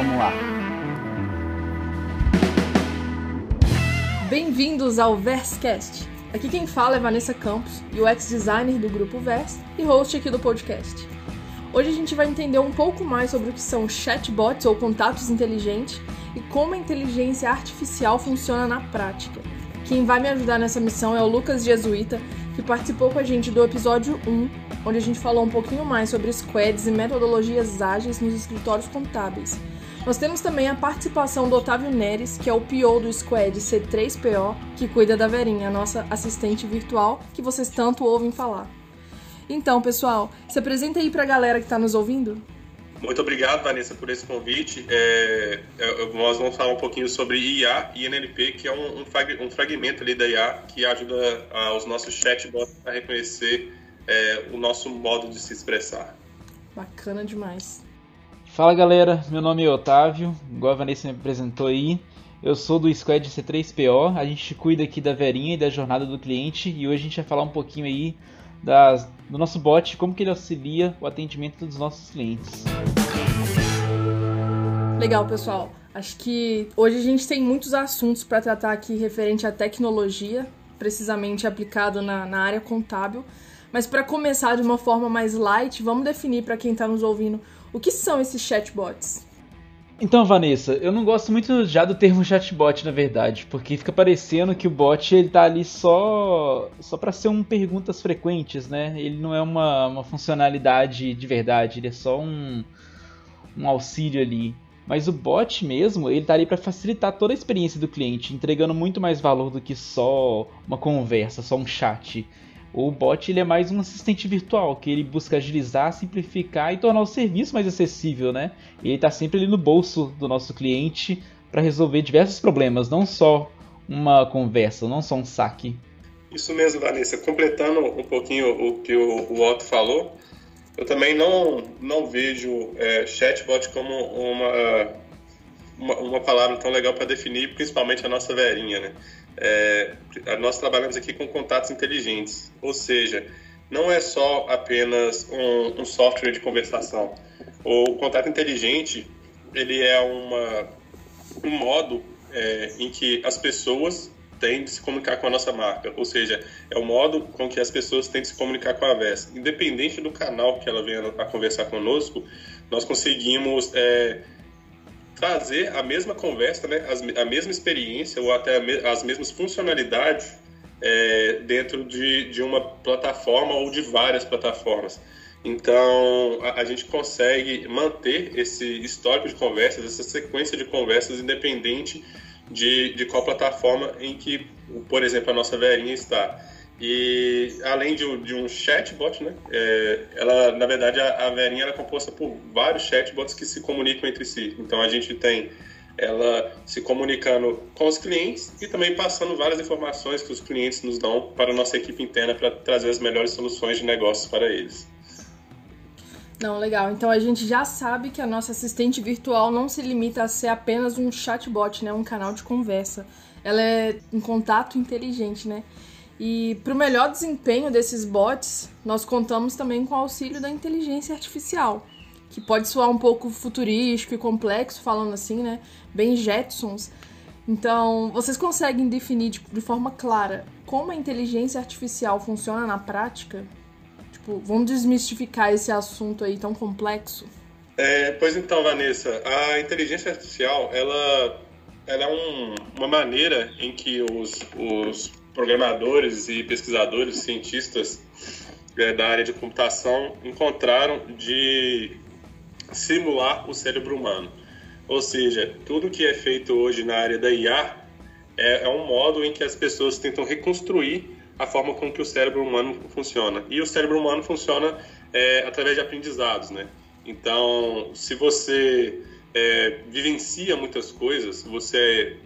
Vamos lá. Bem-vindos ao Versecast. Aqui quem fala é Vanessa Campos, UX designer do grupo Vers e host aqui do podcast. Hoje a gente vai entender um pouco mais sobre o que são chatbots ou contatos inteligentes e como a inteligência artificial funciona na prática. Quem vai me ajudar nessa missão é o Lucas Jesuíta, que participou com a gente do episódio 1, onde a gente falou um pouquinho mais sobre squads e metodologias ágeis nos escritórios contábeis. Nós temos também a participação do Otávio Neres, que é o PO do Squad C3PO, que cuida da Verinha, a nossa assistente virtual, que vocês tanto ouvem falar. Então, pessoal, se apresenta aí para a galera que está nos ouvindo. Muito obrigado, Vanessa, por esse convite. É, é, nós vamos falar um pouquinho sobre IA e NLP, que é um, um, um fragmento ali da IA que ajuda a, os nossos chatbots a reconhecer é, o nosso modo de se expressar. Bacana demais. Fala galera, meu nome é Otávio, igual a Vanessa me apresentou aí. Eu sou do Squad C3PO, a gente cuida aqui da Verinha e da jornada do cliente e hoje a gente vai falar um pouquinho aí das, do nosso bot, como que ele auxilia o atendimento dos nossos clientes. Legal, pessoal. Acho que hoje a gente tem muitos assuntos para tratar aqui referente à tecnologia, precisamente aplicado na, na área contábil. Mas para começar de uma forma mais light, vamos definir para quem está nos ouvindo o que são esses chatbots. Então, Vanessa, eu não gosto muito já do termo chatbot, na verdade, porque fica parecendo que o bot ele tá ali só só para ser um perguntas frequentes, né? Ele não é uma, uma funcionalidade de verdade, ele é só um, um auxílio ali. Mas o bot mesmo, ele tá ali para facilitar toda a experiência do cliente, entregando muito mais valor do que só uma conversa, só um chat. O bot ele é mais um assistente virtual, que ele busca agilizar, simplificar e tornar o serviço mais acessível, né? Ele está sempre ali no bolso do nosso cliente para resolver diversos problemas, não só uma conversa, não só um saque. Isso mesmo, Vanessa. Completando um pouquinho o que o, o Otto falou, eu também não, não vejo é, chatbot como uma, uma, uma palavra tão legal para definir, principalmente a nossa verinha, né? É, nós trabalhamos aqui com contatos inteligentes, ou seja, não é só apenas um, um software de conversação. O contato inteligente ele é uma, um modo é, em que as pessoas têm de se comunicar com a nossa marca, ou seja, é o modo com que as pessoas têm de se comunicar com a VES. Independente do canal que ela venha a conversar conosco, nós conseguimos é, trazer a mesma conversa, né, a mesma experiência ou até as mesmas funcionalidades é, dentro de, de uma plataforma ou de várias plataformas. Então, a, a, gente consegue manter esse histórico de conversas, essa sequência de conversas, independente de, de qual plataforma em que, por exemplo, a nossa verinha está. E além de, de um chatbot, né, é, ela, na verdade, a, a Verinha é composta por vários chatbots que se comunicam entre si. Então a gente tem ela se comunicando com os clientes e também passando várias informações que os clientes nos dão para a nossa equipe interna para trazer as melhores soluções de negócios para eles. Não, legal. Então a gente já sabe que a nossa assistente virtual não se limita a ser apenas um chatbot, né, um canal de conversa. Ela é um contato inteligente, né? E para o melhor desempenho desses bots, nós contamos também com o auxílio da inteligência artificial, que pode soar um pouco futurístico e complexo, falando assim, né? Bem Jetsons. Então, vocês conseguem definir de, forma clara como a inteligência artificial funciona na prática? Tipo, vamos desmistificar esse assunto aí tão complexo? É, pois então, Vanessa, a inteligência artificial, ela, ela é um, uma maneira em que os, os programadores e pesquisadores, cientistas é, da área de computação encontraram de simular o cérebro humano. Ou seja, tudo que é feito hoje na área da IA é, é um modo em que as pessoas tentam reconstruir a forma com que o cérebro humano funciona. E o cérebro humano funciona é, através de aprendizados, né? Então, se você é, vivencia muitas coisas, você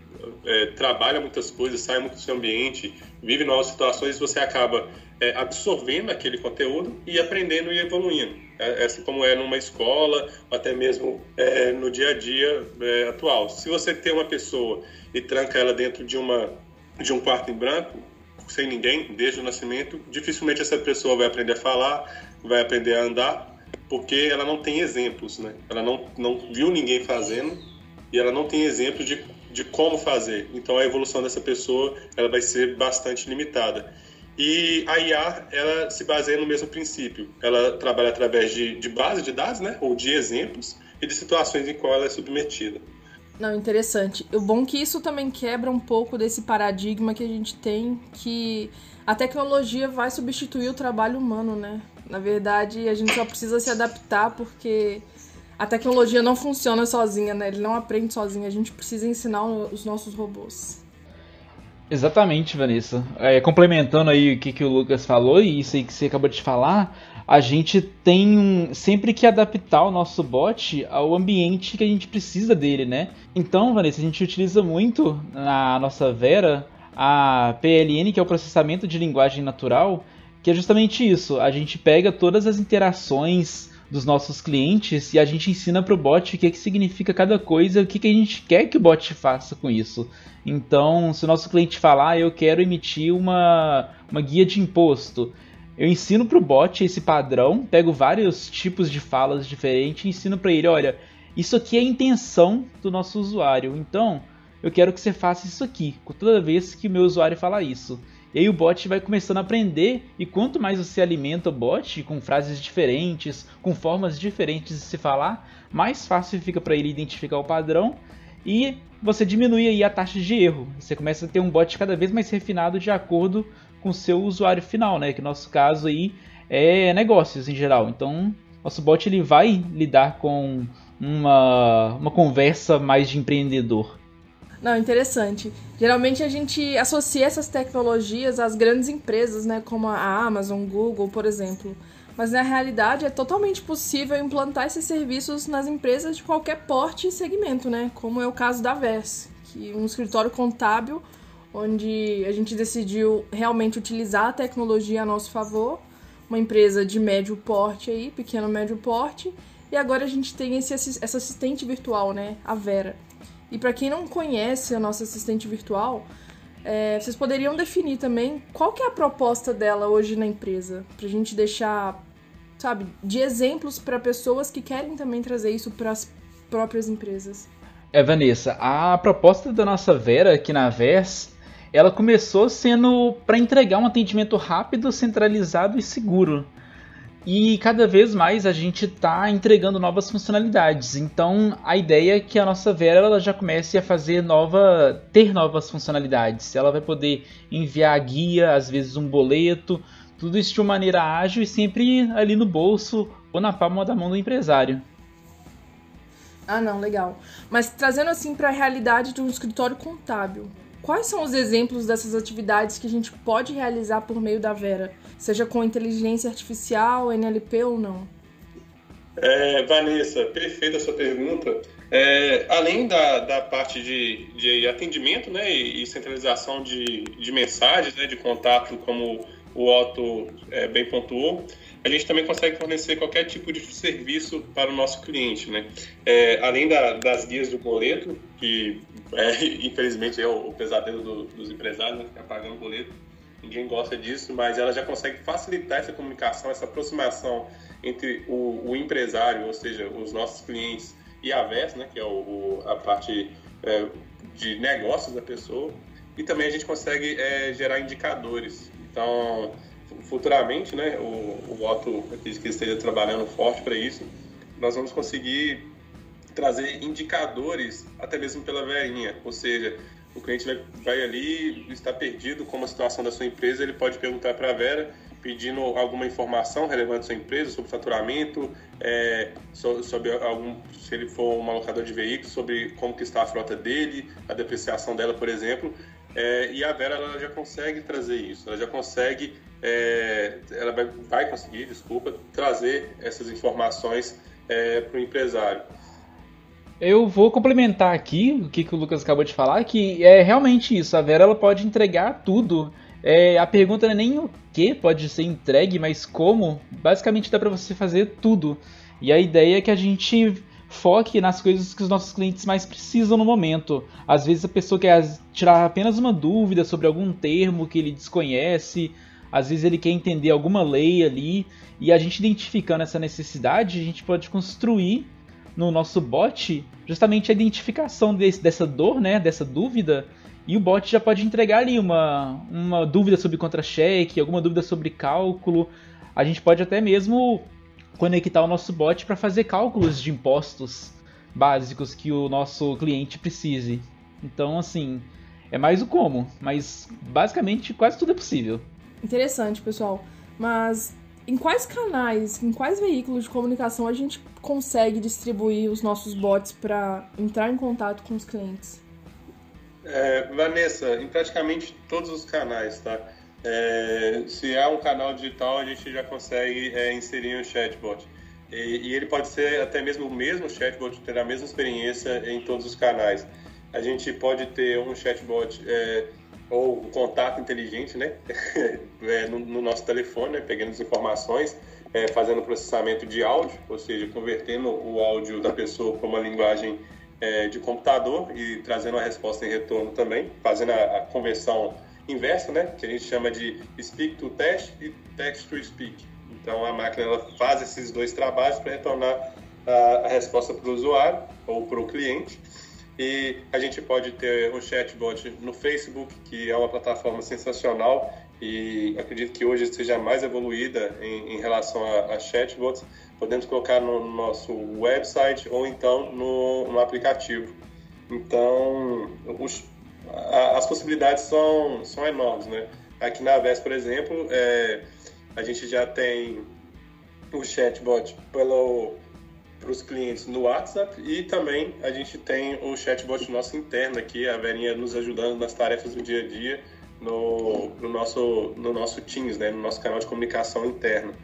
é, trabalha muitas coisas, sai muito do seu ambiente, vive novas situações, você acaba é, absorvendo aquele conteúdo e aprendendo e evoluindo. É, assim como é numa escola, até mesmo é, no dia a dia é, atual. Se você tem uma pessoa e tranca ela dentro de, uma, de um quarto em branco, sem ninguém, desde o nascimento, dificilmente essa pessoa vai aprender a falar, vai aprender a andar, porque ela não tem exemplos, né? Ela não, não viu ninguém fazendo e ela não tem exemplos de, de como fazer. Então a evolução dessa pessoa ela vai ser bastante limitada. E a IA, ela se baseia no mesmo princípio. Ela trabalha através de, de base de dados, né? Ou de exemplos e de situações em qual ela é submetida. Não, interessante. O bom que isso também quebra um pouco desse paradigma que a gente tem que a tecnologia vai substituir o trabalho humano, né? Na verdade, a gente só precisa se adaptar porque a tecnologia não funciona sozinha, né? Ele não aprende sozinho. A gente precisa ensinar os nossos robôs. Exatamente, Vanessa. É, complementando aí o que, que o Lucas falou e isso aí que você acabou de falar, a gente tem um, sempre que adaptar o nosso bot ao ambiente que a gente precisa dele, né? Então, Vanessa, a gente utiliza muito na nossa Vera a PLN, que é o processamento de linguagem natural, que é justamente isso. A gente pega todas as interações dos nossos clientes e a gente ensina para o bot o que, que significa cada coisa, o que, que a gente quer que o bot faça com isso. Então, se o nosso cliente falar, ah, eu quero emitir uma, uma guia de imposto, eu ensino para o bot esse padrão, pego vários tipos de falas diferentes e ensino para ele, olha, isso aqui é a intenção do nosso usuário. Então, eu quero que você faça isso aqui, toda vez que o meu usuário falar isso. E aí o bot vai começando a aprender, e quanto mais você alimenta o bot com frases diferentes, com formas diferentes de se falar, mais fácil fica para ele identificar o padrão e você diminui aí a taxa de erro. Você começa a ter um bot cada vez mais refinado de acordo com seu usuário final, né? Que no nosso caso aí é negócios em geral. Então, nosso bot ele vai lidar com uma, uma conversa mais de empreendedor. Não, interessante. Geralmente a gente associa essas tecnologias às grandes empresas, né, como a Amazon, Google, por exemplo. Mas na realidade é totalmente possível implantar esses serviços nas empresas de qualquer porte e segmento, né? Como é o caso da Vers, que é um escritório contábil onde a gente decidiu realmente utilizar a tecnologia a nosso favor, uma empresa de médio porte aí, pequeno médio porte, e agora a gente tem esse, essa assistente virtual, né, a Vera. E para quem não conhece a nossa assistente virtual, é, vocês poderiam definir também qual que é a proposta dela hoje na empresa, para a gente deixar, sabe, de exemplos para pessoas que querem também trazer isso para as próprias empresas. É, Vanessa, a proposta da nossa Vera aqui na VERS, ela começou sendo para entregar um atendimento rápido, centralizado e seguro e cada vez mais a gente está entregando novas funcionalidades. Então a ideia é que a nossa Vera ela já comece a fazer nova, ter novas funcionalidades. Ela vai poder enviar guia, às vezes um boleto, tudo isso de uma maneira ágil e sempre ali no bolso ou na palma da mão do empresário. Ah, não, legal. Mas trazendo assim para a realidade de um escritório contábil, quais são os exemplos dessas atividades que a gente pode realizar por meio da Vera? seja com inteligência artificial, NLP ou não? É, Vanessa, perfeita a sua pergunta. É, além da, da parte de, de atendimento né, e, centralização de, de mensagens, né, de contato, como o Otto é, bem pontuou, a gente também consegue fornecer qualquer tipo de serviço para o nosso cliente. Né? É, além da, das guias do boleto, que é, infelizmente é o, o pesadelo do, dos empresários, né, ficar pagando boleto, ninguém gosta disso, mas ela já consegue facilitar essa comunicação, essa aproximação entre o, o empresário, ou seja, os nossos clientes, e a VES, né, que é o, a parte é, de negócios da pessoa, e também a gente consegue é, gerar indicadores. Então, futuramente, né, o, o Otto, acredito que esteja trabalhando forte para isso, nós vamos conseguir trazer indicadores até mesmo pela verinha, ou seja, o cliente vai, vai ali, está perdido com a situação da sua empresa, ele pode perguntar para a Vera, pedindo alguma informação relevante da sua empresa, sobre faturamento, é, sobre algum, se ele for um alocador de veículos, sobre como que está a frota dele, a depreciação dela, por exemplo. É, e a Vera ela já consegue trazer isso, ela já consegue, é, ela vai, vai, conseguir, desculpa, trazer essas informações é, para o empresário. Eu vou complementar aqui o que, que o Lucas acabou de falar, que é realmente isso. A Vera ela pode entregar tudo. É, a pergunta não é nem o que pode ser entregue, mas como. Basicamente dá para você fazer tudo. E a ideia é que a gente foque nas coisas que os nossos clientes mais precisam no momento. Às vezes a pessoa quer tirar apenas uma dúvida sobre algum termo que ele desconhece. Às vezes ele quer entender alguma lei ali, e a gente identificando essa necessidade, a gente pode construir no nosso bot justamente a identificação desse, dessa dor, né, dessa dúvida, e o bot já pode entregar ali uma, uma dúvida sobre contra-cheque, alguma dúvida sobre cálculo. A gente pode até mesmo conectar o nosso bot para fazer cálculos de impostos básicos que o nosso cliente precise. Então, assim, é mais o como, mas basicamente quase tudo é possível. Interessante, pessoal. Mas em quais canais, em quais veículos de comunicação a gente consegue distribuir os nossos bots para entrar em contato com os clientes? É, Vanessa, em praticamente todos os canais, tá? É, se é um canal digital, a gente já consegue é, inserir um chatbot. E, e, ele pode ser até mesmo o mesmo chatbot, ter a mesma experiência em todos os canais. A gente pode ter um chatbot é, ou um contato inteligente, né? É, no, no, nosso telefone, né? pegando as informações, é, fazendo processamento de áudio, ou seja, convertendo o áudio da pessoa para uma linguagem é, de computador e trazendo a resposta em retorno também, fazendo a, a, conversão inversa, né? Que a gente chama de speak to text e text to speak. Então a máquina ela faz esses dois trabalhos para retornar a, a resposta para o usuário ou para o cliente. E a gente pode ter um chatbot no Facebook, que é uma plataforma sensacional e acredito que hoje seja mais evoluída em, em relação a, a, chatbots. Podemos colocar no nosso website ou então no, no aplicativo. Então, os, a, as possibilidades são, são enormes, né? Aqui na VES, por exemplo, é, a gente já tem o chatbot pelo para os clientes no WhatsApp e também a gente tem o chatbot nosso interno aqui, a Verinha nos ajudando nas tarefas do dia a dia no, no nosso, no nosso Teams, né, no nosso canal de comunicação interno.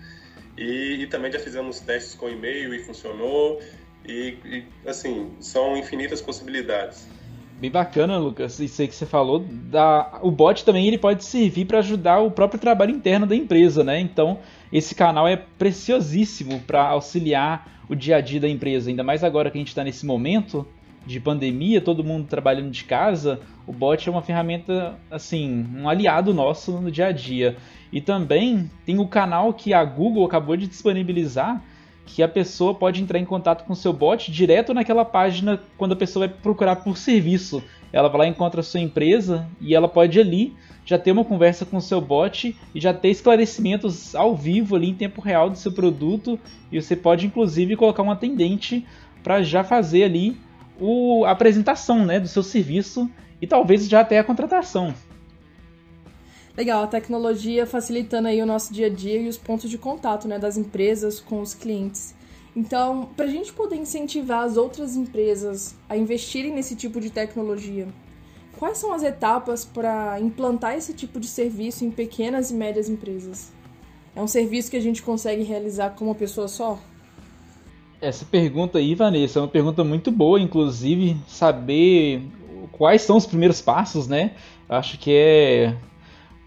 E, e também já fizemos testes com e-mail e funcionou. E, e, assim, são infinitas possibilidades. Bem bacana, Lucas, isso aí que você falou. Da... O bot também ele pode servir para ajudar o próprio trabalho interno da empresa, né? Então, esse canal é preciosíssimo para auxiliar o dia a dia da empresa, ainda mais agora que a gente está nesse momento de pandemia, todo mundo trabalhando de casa, o bot é uma ferramenta, assim, um aliado nosso no dia a dia. E também tem o canal que a Google acabou de disponibilizar, que a pessoa pode entrar em contato com o seu bot direto naquela página quando a pessoa vai procurar por serviço. Ela vai lá encontra a sua empresa e ela pode ali já ter uma conversa com o seu bot e já ter esclarecimentos ao vivo ali em tempo real do seu produto e você pode inclusive colocar um atendente para já fazer ali o, a apresentação né, do seu serviço e talvez já até a contratação. Legal, a tecnologia facilitando aí o nosso dia a dia e os pontos de contato né, das empresas com os clientes. Então, para a gente poder incentivar as outras empresas a investirem nesse tipo de tecnologia, quais são as etapas para implantar esse tipo de serviço em pequenas e médias empresas? É um serviço que a gente consegue realizar com uma pessoa só? Essa pergunta aí, Vanessa, é uma pergunta muito boa, inclusive, saber quais são os primeiros passos, né? Acho que é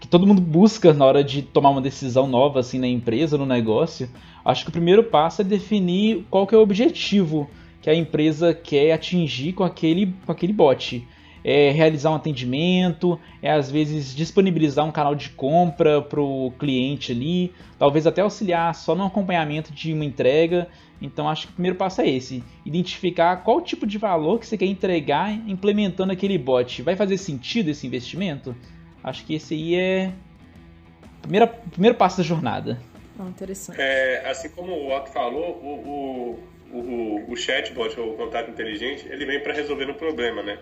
que todo mundo busca na hora de tomar uma decisão nova assim na empresa, no negócio. Acho que o primeiro passo é definir qual que é o objetivo que a empresa quer atingir com aquele, com aquele bot é realizar um atendimento, é às vezes disponibilizar um canal de compra para o cliente ali, talvez até auxiliar só no acompanhamento de uma entrega. Então acho que o primeiro passo é esse: identificar qual tipo de valor que você quer entregar implementando aquele bot. Vai fazer sentido esse investimento? Acho que esse aí é o primeiro, primeiro passo da jornada. Oh, interessante. É, assim como o Otto falou, o, o, o, o chatbot ou o contato inteligente, ele vem para resolver um problema, né?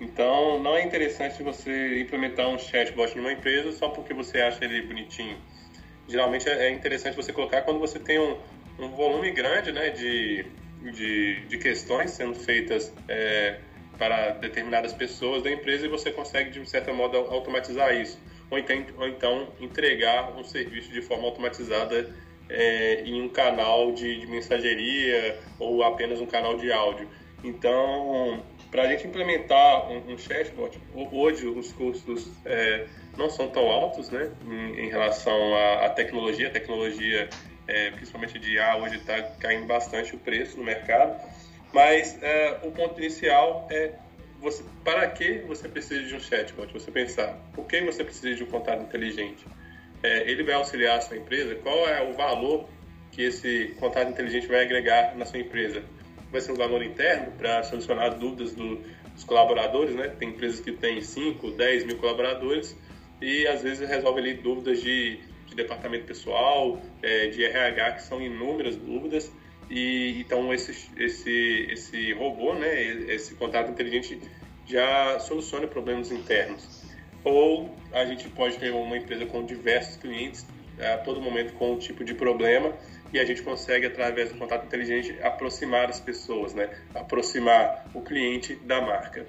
Então, não é interessante você implementar um chatbot numa empresa só porque você acha ele bonitinho. Geralmente é interessante você colocar quando você tem um, um volume grande né, de, de, de questões sendo feitas é, para determinadas pessoas da empresa e você consegue, de certa modo, automatizar isso. Ou então, ou então entregar um serviço de forma automatizada é, em um canal de, de mensageria ou apenas um canal de áudio. Então, para a gente implementar um, um, chatbot, hoje os custos é, não são tão altos né, em, em relação à, à, tecnologia. A tecnologia, é, principalmente de IA, hoje está caindo bastante o preço no mercado. Mas é, o ponto inicial é você, para que você precisa de um chatbot? Você pensar, por que você precisa de um contato inteligente? é, ele vai auxiliar a sua empresa, qual é o valor que esse contato inteligente vai agregar na sua empresa? Vai ser um valor interno para solucionar dúvidas do, dos colaboradores, né? Tem empresas que têm 5, 10 mil colaboradores e às vezes resolve ali dúvidas de, de departamento pessoal, é, de RH, que são inúmeras dúvidas. E então esse, esse, esse robô, né, esse contato inteligente já soluciona problemas internos. Ou a gente pode ter uma empresa com diversos clientes a todo momento com um tipo de problema e a gente consegue através do contato inteligente aproximar as pessoas, né? Aproximar o cliente da marca.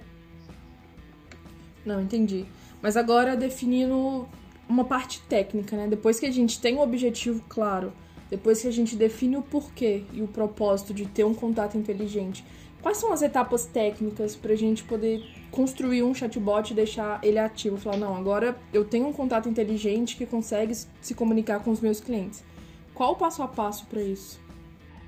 Não, entendi. Mas agora definindo uma parte técnica, né? Depois que a gente tem um objetivo claro, depois que a gente define o porquê e o propósito de ter um contato inteligente, quais são as etapas técnicas para a gente poder construir um chatbot e deixar ele ativo? Falar, não, agora eu tenho um contato inteligente que consegue se comunicar com os meus clientes. Qual o passo a passo para isso?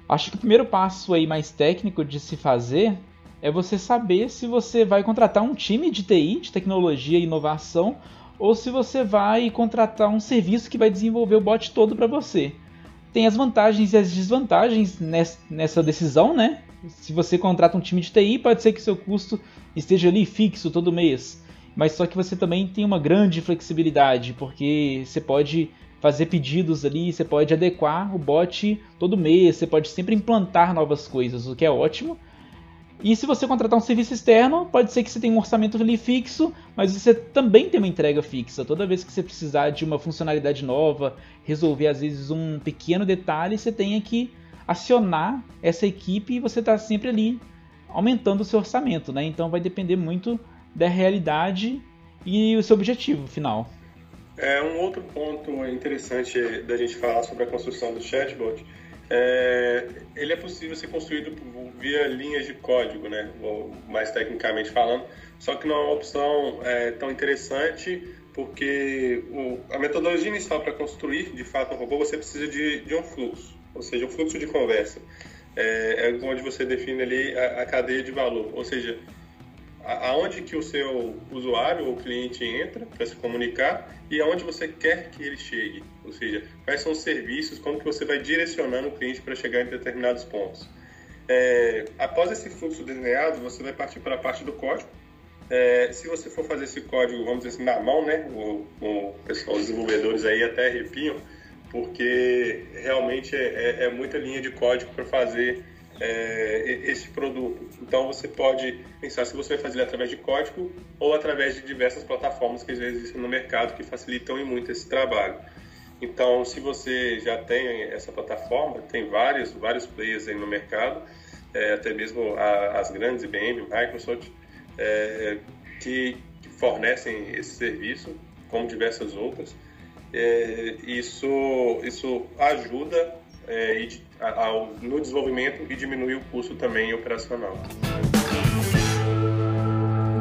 Acho que o primeiro passo aí mais técnico de se fazer é você saber se você vai contratar um time de TI, de tecnologia e inovação, ou se você vai contratar um serviço que vai desenvolver o bot todo para você. Tem as vantagens e as desvantagens nessa decisão, né? Se você contrata um time de TI, pode ser que seu custo esteja ali fixo todo mês. Mas só que você também tem uma grande flexibilidade, porque você pode fazer pedidos ali, você pode adequar o bot todo mês, você pode sempre implantar novas coisas, o que é ótimo. E se você contratar um serviço externo, pode ser que você tenha um orçamento ali fixo, mas você também tem uma entrega fixa. Toda vez que você precisar de uma funcionalidade nova, resolver às vezes um pequeno detalhe, você tenha que acionar essa equipe e você está sempre ali aumentando o seu orçamento, né? Então vai depender muito da realidade e o seu objetivo final. É um outro ponto interessante da gente falar sobre a construção do chatbot é, ele é possível ser construído via linhas de código, né? mais tecnicamente falando, só que não é uma opção é, tão interessante porque o, a metodologia inicial para construir de fato um robô você precisa de, de um fluxo, ou seja, um fluxo de conversa. É, é onde você define ali a, a cadeia de valor, ou seja, aonde que o seu usuário ou cliente entra para se comunicar e aonde você quer que ele chegue, ou seja, quais são os serviços, como que você vai direcionando o cliente para chegar em determinados pontos. É, após esse fluxo desenhado, você vai partir para a parte do código. É, se você for fazer esse código, vamos dizer assim, na mão, né, o, o pessoal, os desenvolvedores aí até arrepiam, porque realmente é, é, é muita linha de código para fazer é, esse produto. Então você pode pensar se você vai fazer através de código ou através de diversas plataformas que já existem no mercado que facilitam muito esse trabalho. Então, se você já tem essa plataforma, tem vários, vários players aí no mercado, é, até mesmo a, as grandes IBM, Microsoft, é, que, que, fornecem esse serviço, como diversas outras. É, isso, isso ajuda é, e, ao, no desenvolvimento e diminuir o custo também operacional.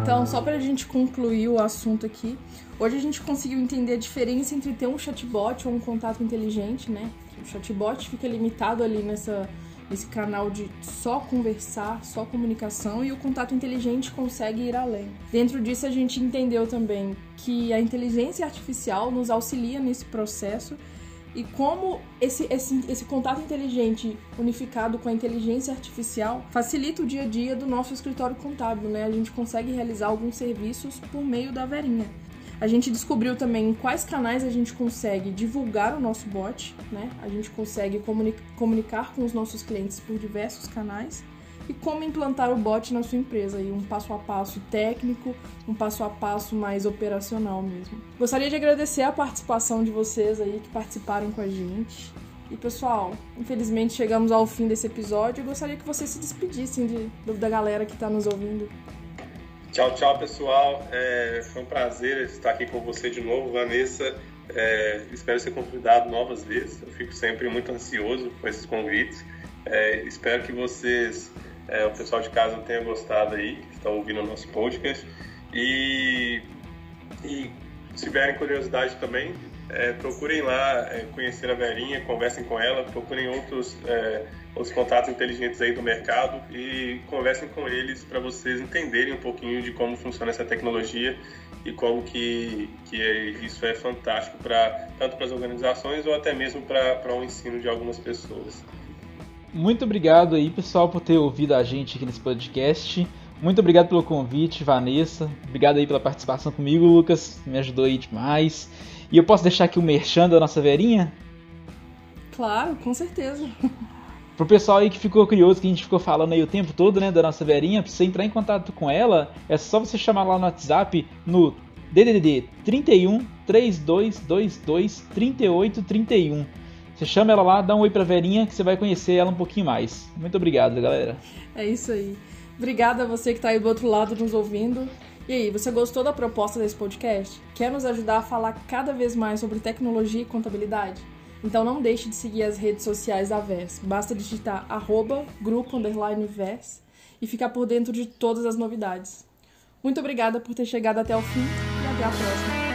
Então, só para a gente concluir o assunto aqui, hoje a gente conseguiu entender a diferença entre ter um chatbot ou um contato inteligente, né? O chatbot fica limitado ali nessa, nesse canal de só conversar, só comunicação, e o contato inteligente consegue ir além. Dentro disso, a gente entendeu também que a inteligência artificial nos auxilia nesse processo e como esse, esse, esse contato inteligente unificado com a inteligência artificial facilita o dia a dia do nosso escritório contábil, né? A gente consegue realizar alguns serviços por meio da Verinha. A gente descobriu também em quais canais a gente consegue divulgar o nosso bot, né? A gente consegue comunicar com os nossos clientes por diversos canais e como implantar o bot na sua empresa, e um passo a passo técnico, um passo a passo mais operacional mesmo. Gostaria de agradecer a participação de vocês aí que participaram com a gente. E pessoal, infelizmente chegamos ao fim desse episódio. Eu gostaria que vocês se despedissem de, da galera que está nos ouvindo. Tchau, tchau, pessoal. É, foi um prazer estar aqui com você de novo, Vanessa. É, espero ser convidado novas vezes. Eu fico sempre muito ansioso com esses convites. É, espero que vocês é, o pessoal de casa tenha gostado aí, que está ouvindo o nosso podcast. E, e se tiverem curiosidade também, é, procurem lá é, conhecer a Verinha, conversem com ela, procurem outros, é, outros contatos inteligentes aí do mercado e conversem com eles para vocês entenderem um pouquinho de como funciona essa tecnologia e como que, que é, isso é fantástico para tanto para as organizações ou até mesmo para o ensino de algumas pessoas. Muito obrigado aí, pessoal, por ter ouvido a gente aqui nesse podcast. Muito obrigado pelo convite, Vanessa. Obrigado aí pela participação comigo, Lucas. Me ajudou aí demais. E eu posso deixar aqui o merchan da nossa Verinha? Claro, com certeza. Pro pessoal aí que ficou curioso, que a gente ficou falando aí o tempo todo, né, da nossa Verinha, pra você entrar em contato com ela, é só você chamar lá no WhatsApp no DDD 31 3222 3831. Você chama ela lá, dá um oi pra Verinha que você vai conhecer ela um pouquinho mais. Muito obrigado, galera. É isso aí. Obrigada a você que tá aí do outro lado nos ouvindo. E aí, você gostou da proposta desse podcast? Quer nos ajudar a falar cada vez mais sobre tecnologia e contabilidade? Então não deixe de seguir as redes sociais da VES. Basta digitar arroba grupo underline VES e ficar por dentro de todas as novidades. Muito obrigada por ter chegado até o fim e até a próxima.